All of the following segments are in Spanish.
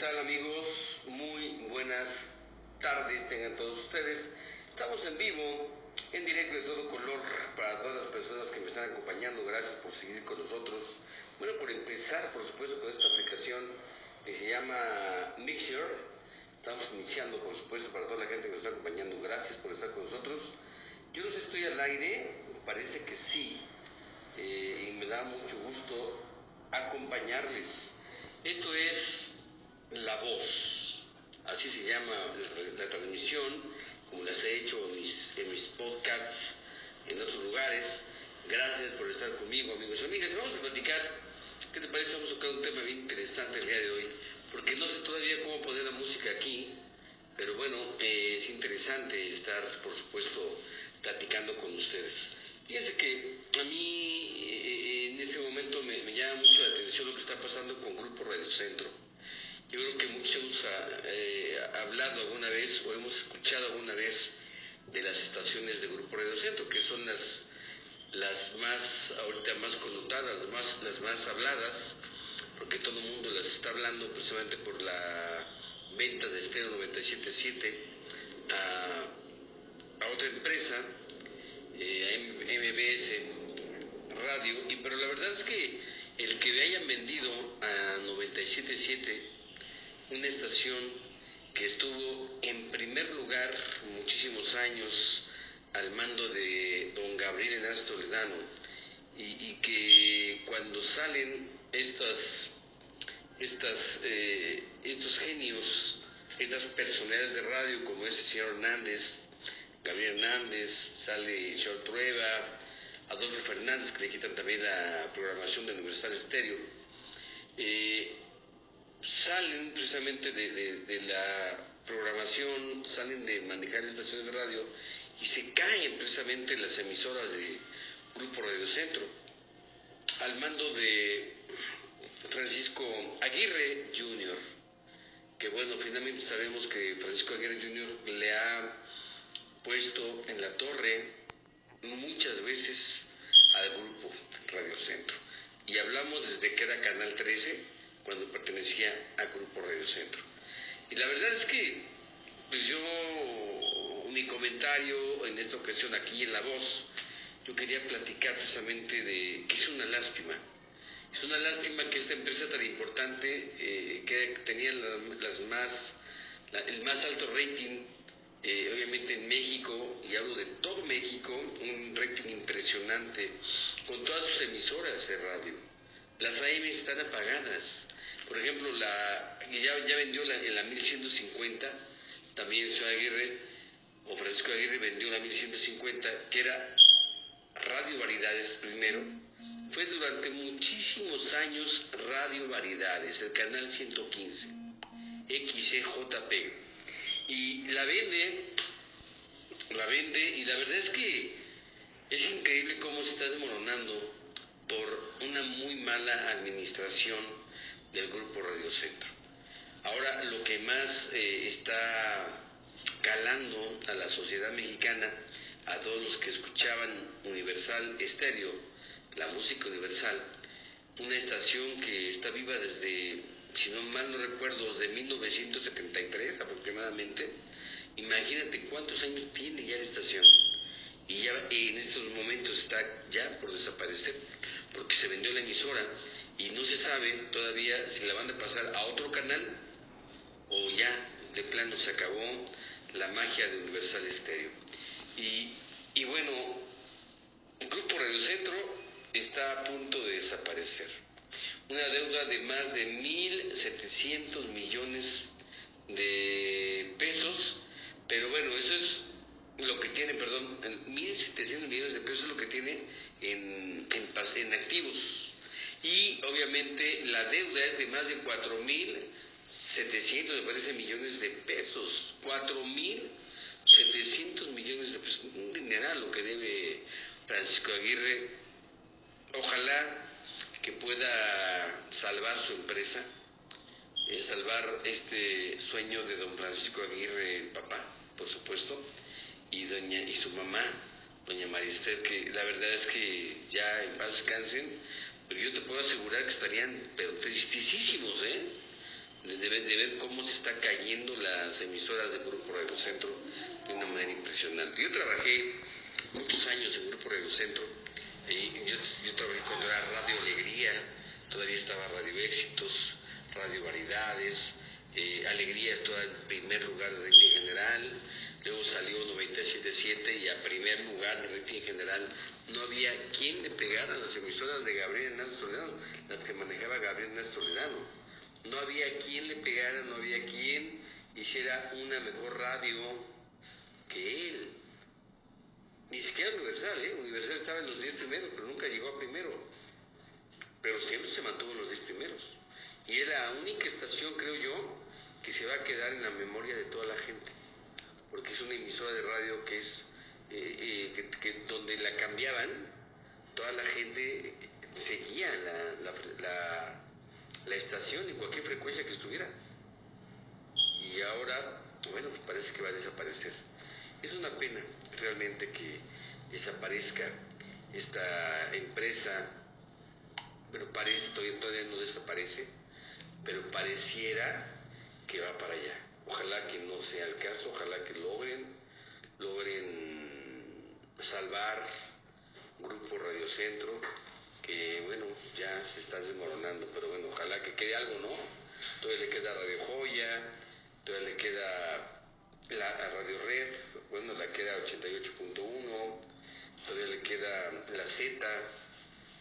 tal amigos? Muy buenas tardes tengan todos ustedes. Estamos en vivo, en directo de todo color para todas las personas que me están acompañando. Gracias por seguir con nosotros. Bueno, por empezar, por supuesto, con esta aplicación que se llama Mixer. Estamos iniciando, por supuesto, para toda la gente que nos está acompañando. Gracias por estar con nosotros. Yo no sé estoy al aire, parece que sí. Eh, y me da mucho gusto acompañarles. Esto es La Voz, así se llama la, transmisión, como las he hecho en mis, podcasts en otros lugares. Gracias por estar conmigo, amigos y amigas. Vamos a platicar, ¿qué te parece? Vamos a tocar un tema bien interesante el día de hoy, porque no sé todavía cómo poner la música aquí, pero bueno, eh, es interesante estar, por supuesto, platicando con ustedes. Fíjense que a mí eh, en este momento me, me, llama mucho la atención lo que está pasando con Grupo Radio Centro. Yo creo que muchos hemos eh, hablado alguna vez o hemos escuchado alguna vez de las estaciones de Grupo Radio Centro, que son las, las más, ahorita más connotadas, más, las más habladas, porque todo el mundo las está hablando precisamente por la venta de Estero 977 a, a otra empresa eh, MBS Radio, y, pero la verdad es que el que le hayan vendido a 977 una estación que estuvo en primer lugar muchísimos años al mando de don Gabriel Henares Toledano y, que cuando salen eh, estos genios, estas personalidades de radio como este señor Hernández, Gabriel Hernández, sale Sean Trueba, Adolfo Fernández, que le quitan también la programación de Universal Estéreo, eh, salen precisamente de, de, la programación, salen de manejar estaciones de radio y se caen precisamente las emisoras de Grupo Radio Centro, al mando de Francisco Aguirre Jr., que bueno, finalmente sabemos que Francisco Aguirre Jr. le ha puesto en la torre muchas veces al grupo Radio Centro. Y hablamos desde que era Canal 13, cuando pertenecía a Grupo Radio Centro. Y la verdad es que, pues yo, mi comentario en esta ocasión aquí en La Voz, yo quería platicar precisamente de que es una lástima. Es una lástima que esta empresa tan importante, eh, que tenía la, las más, el más alto rating eh, obviamente en México, y hablo de todo México, un rating impresionante, con todas sus emisoras de radio. Las AM están apagadas. Por ejemplo, la, ya, ya vendió en la 1150, también señor Aguirre, o Francisco Aguirre vendió la 1150, que era Radio Variedades primero. Fue durante muchísimos años Radio Variedades, el canal 115, XCJP y la vende, la vende y la verdad es que es increíble cómo se está desmoronando por una muy mala administración del grupo Radio Centro. Ahora lo que más eh, está calando a la sociedad mexicana, a todos los que escuchaban Universal Estéreo, la música universal, una estación que está viva desde si no mal no recuerdo, desde 1973 aproximadamente. Imagínate cuántos años tiene ya la estación. Y ya en estos momentos está ya por desaparecer, porque se vendió la emisora y no se sabe todavía si la van a pasar a otro canal o ya de plano se acabó la magia de Universal Stereo. Y, y bueno, el Grupo Radio Centro está a punto de desaparecer una deuda de más de 1.700 millones de pesos, pero bueno, eso es lo que tiene, perdón, 1.700 millones de pesos es lo que tiene en, en, en activos. Y obviamente la deuda es de más de 4.700, me parece, millones de pesos. 4.700 millones de pesos. Un dineral lo que debe Francisco Aguirre. Ojalá que pueda salvar su empresa, eh, salvar este sueño de don Francisco Aguirre, el papá, por supuesto, y doña y su mamá, doña María Esther, que la verdad es que ya en paz descansen, pero yo te puedo asegurar que estarían pero tristísimos, ¿eh? De, ver cómo se están cayendo las emisoras del Grupo Radio Centro de una manera impresionante. Yo trabajé muchos años en Grupo Radio Centro, y yo, trabajé cuando era Radio Alegría, todavía estaba Radio Éxitos, Radio Variedades, eh, Alegría estaba en primer lugar de rating general, luego salió 97.7 y a primer lugar de rating general no había quien le pegara a las emisoras de Gabriel Hernández Toledano, las que manejaba Gabriel Hernández Toledano no había quien le pegara, no había quien hiciera una mejor radio que él. Ni siquiera Universal, ¿eh? Universal estaba en los 10 primeros, pero nunca llegó a primero. Pero siempre se mantuvo en los 10 primeros. Y es la única estación, creo yo, que se va a quedar en la memoria de toda la gente. Porque es una emisora de radio que es, eh, eh, que, donde la cambiaban, toda la gente seguía la la estación en cualquier frecuencia que estuviera. Y ahora, bueno, pues parece que va a desaparecer. Es una pena realmente que desaparezca esta empresa, pero parece, todavía, no desaparece, pero pareciera que va para allá. Ojalá que no sea el caso, ojalá que logren, logren salvar Grupo Radio Centro, que bueno, ya se está desmoronando, pero bueno, ojalá que quede algo, ¿no? Todavía le queda Radio Joya, todavía le queda la Radio Red, bueno, la queda 88.1, todavía le queda la Z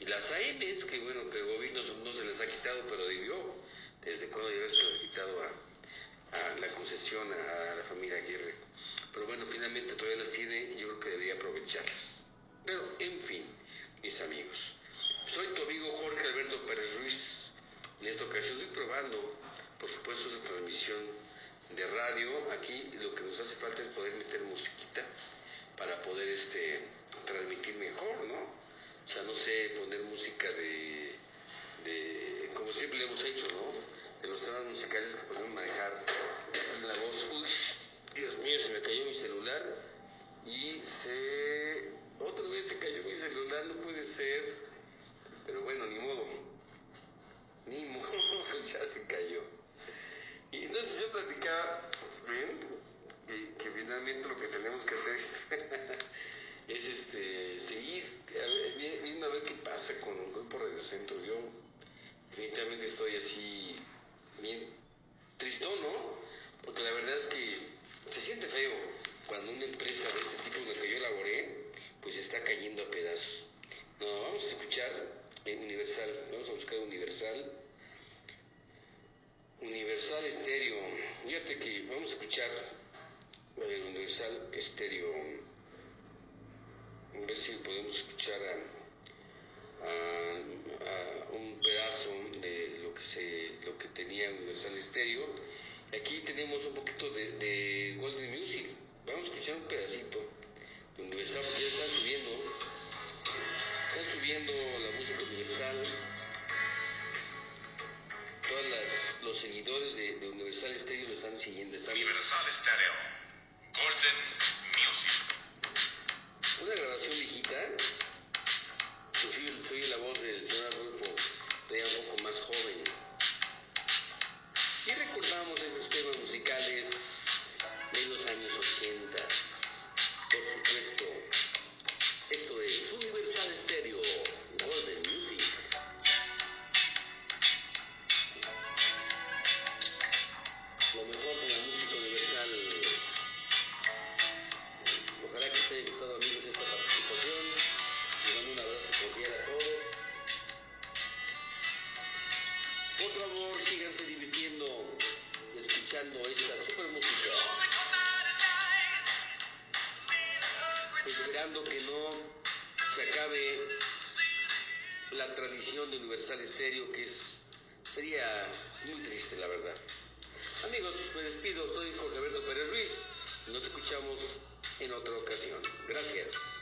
y las AMs, que bueno, que el gobierno no se les ha quitado, pero debió, desde cuando ya se les ha quitado a, a la concesión a, la familia Aguirre. Nos hace falta es poder meter musiquita para poder este, transmitir mejor, ¿no? O sea, no sé, poner música de, de como siempre lo hemos hecho, ¿no? De los temas musicales que podemos manejar la voz. Uy, Dios mío, se me cayó mi celular y se... Otra vez se cayó mi celular, no puede ser. Pero bueno, ni modo. Ni modo, ya se cayó. Y entonces yo platicaba. Finalmente lo que tenemos que hacer es, es este, seguir viendo a ver qué pasa con el grupo Radio Centro. Yo definitivamente estoy así bien tristón, ¿no? Porque la verdad es que se siente feo cuando una empresa de este tipo en la que yo laboré, pues está cayendo a pedazos. No, vamos a escuchar Universal, vamos a buscar Universal. Universal Estéreo. Fíjate que vamos a escuchar el Universal Estéreo. A ver si podemos escuchar a, un pedazo de lo que se lo que tenía Universal Estéreo. Aquí tenemos un poquito de, de Golden Music. Vamos a escuchar un pedacito de Universal porque ya están subiendo. Están subiendo la música universal. Todos los seguidores de, Universal Stereo lo están siguiendo. Universal Stereo. Una grabación viejita. Inclusive soy la voz del señor Adolfo, todavía un poco más joven. Se acabe la tradición de Universal Estéreo, que es, sería muy triste, la verdad. Amigos, me despido, soy Jorge Alberto Pérez Ruiz, nos escuchamos en otra ocasión. Gracias.